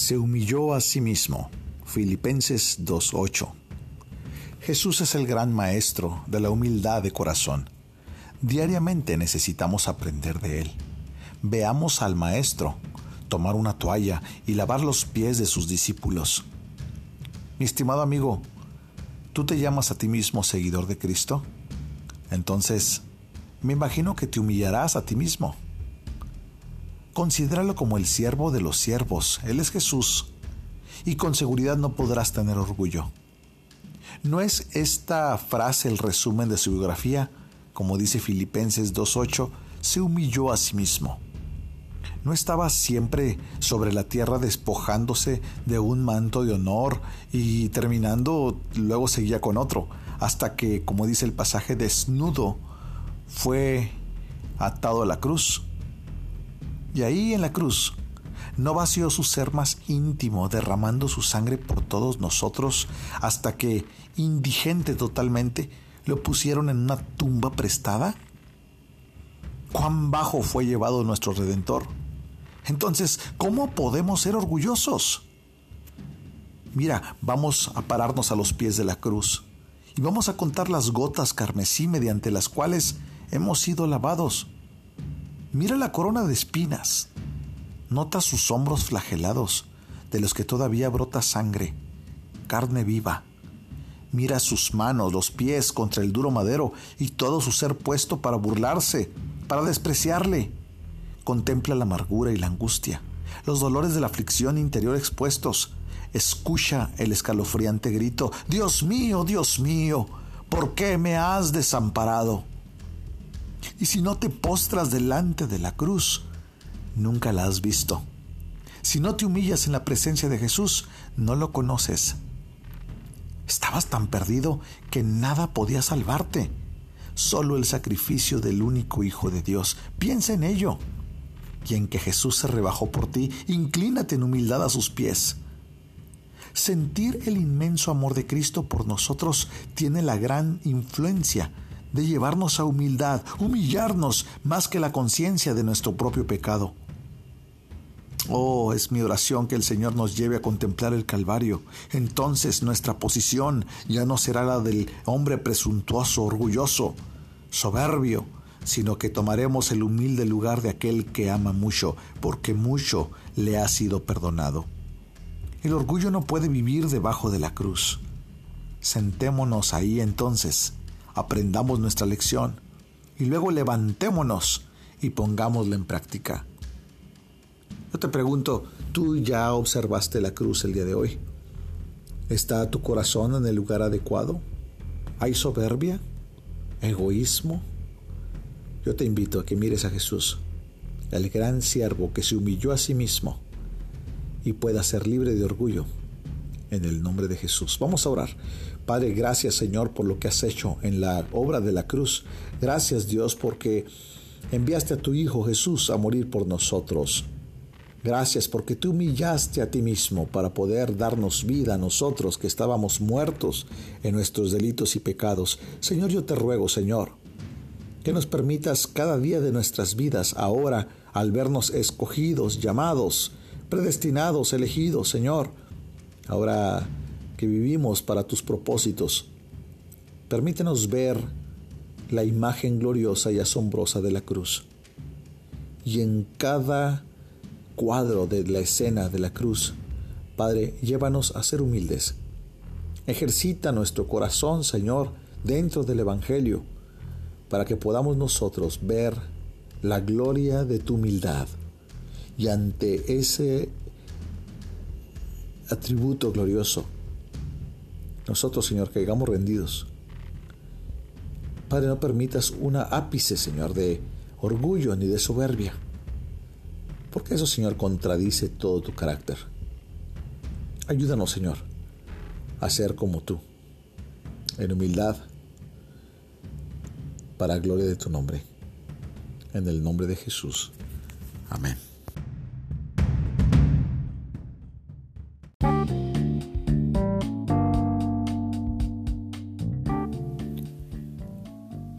se humilló a sí mismo. Filipenses 2.8. Jesús es el gran maestro de la humildad de corazón. Diariamente necesitamos aprender de Él. Veamos al Maestro tomar una toalla y lavar los pies de sus discípulos. Mi estimado amigo, ¿tú te llamas a ti mismo seguidor de Cristo? Entonces, me imagino que te humillarás a ti mismo. Considéralo como el siervo de los siervos. Él es Jesús. Y con seguridad no podrás tener orgullo. ¿No es esta frase el resumen de su biografía? Como dice Filipenses 2.8, se humilló a sí mismo. ¿No estaba siempre sobre la tierra despojándose de un manto de honor y terminando luego seguía con otro, hasta que, como dice el pasaje, desnudo fue atado a la cruz? Y ahí en la cruz no vació su ser más íntimo, derramando su sangre por todos nosotros, hasta que, indigente totalmente, lo pusieron en una tumba prestada? ¿Cuán bajo fue llevado nuestro Redentor? Entonces, ¿cómo podemos ser orgullosos? Mira, vamos a pararnos a los pies de la cruz y vamos a contar las gotas carmesí mediante las cuales hemos sido lavados Mira la corona de espinas. Nota sus hombros flagelados, de los que todavía brota sangre, carne viva. Mira sus manos, los pies contra el duro madero y todo su ser puesto para burlarse, para despreciarle. Contempla la amargura y la angustia, los dolores de la aflicción interior expuestos. Escucha el escalofriante grito, Dios mío, Dios mío, ¿por qué me has desamparado? Y si no te postras delante de la cruz, nunca la has visto. Si no te humillas en la presencia de Jesús, no lo conoces. Estabas tan perdido que nada podía salvarte. Solo el sacrificio del único Hijo de Dios. Piensa en ello. Y en que Jesús se rebajó por ti, inclínate en humildad a sus pies. Sentir el inmenso amor de Cristo por nosotros tiene la gran influencia de llevarnos a humildad, humillarnos más que la conciencia de nuestro propio pecado. Oh, es mi oración que el Señor nos lleve a contemplar el Calvario. Entonces nuestra posición ya no será la del hombre presuntuoso, orgulloso, soberbio, sino que tomaremos el humilde lugar de aquel que ama mucho, porque mucho le ha sido perdonado. El orgullo no puede vivir debajo de la cruz. Sentémonos ahí entonces aprendamos nuestra lección y luego levantémonos y pongámosla en práctica. Yo te pregunto, ¿tú ya observaste la cruz el día de hoy? ¿Está tu corazón en el lugar adecuado? ¿Hay soberbia? ¿Egoísmo? Yo te invito a que mires a Jesús, el gran siervo que se humilló a sí mismo y pueda ser libre de orgullo en el nombre de Jesús. Vamos a orar. Padre, gracias Señor por lo que has hecho en la obra de la cruz. Gracias Dios porque enviaste a tu Hijo Jesús a morir por nosotros. Gracias porque tú humillaste a ti mismo para poder darnos vida a nosotros que estábamos muertos en nuestros delitos y pecados. Señor, yo te ruego, Señor, que nos permitas cada día de nuestras vidas ahora, al vernos escogidos, llamados, predestinados, elegidos, Señor, ahora que vivimos para tus propósitos, permítenos ver la imagen gloriosa y asombrosa de la cruz. Y en cada cuadro de la escena de la cruz, Padre, llévanos a ser humildes. Ejercita nuestro corazón, Señor, dentro del Evangelio, para que podamos nosotros ver la gloria de tu humildad. Y ante ese atributo glorioso. Nosotros, Señor, caigamos rendidos. Padre, no permitas una ápice, Señor, de orgullo ni de soberbia, porque eso, Señor, contradice todo tu carácter. Ayúdanos, Señor, a ser como tú, en humildad, para gloria de tu nombre. En el nombre de Jesús. Amén.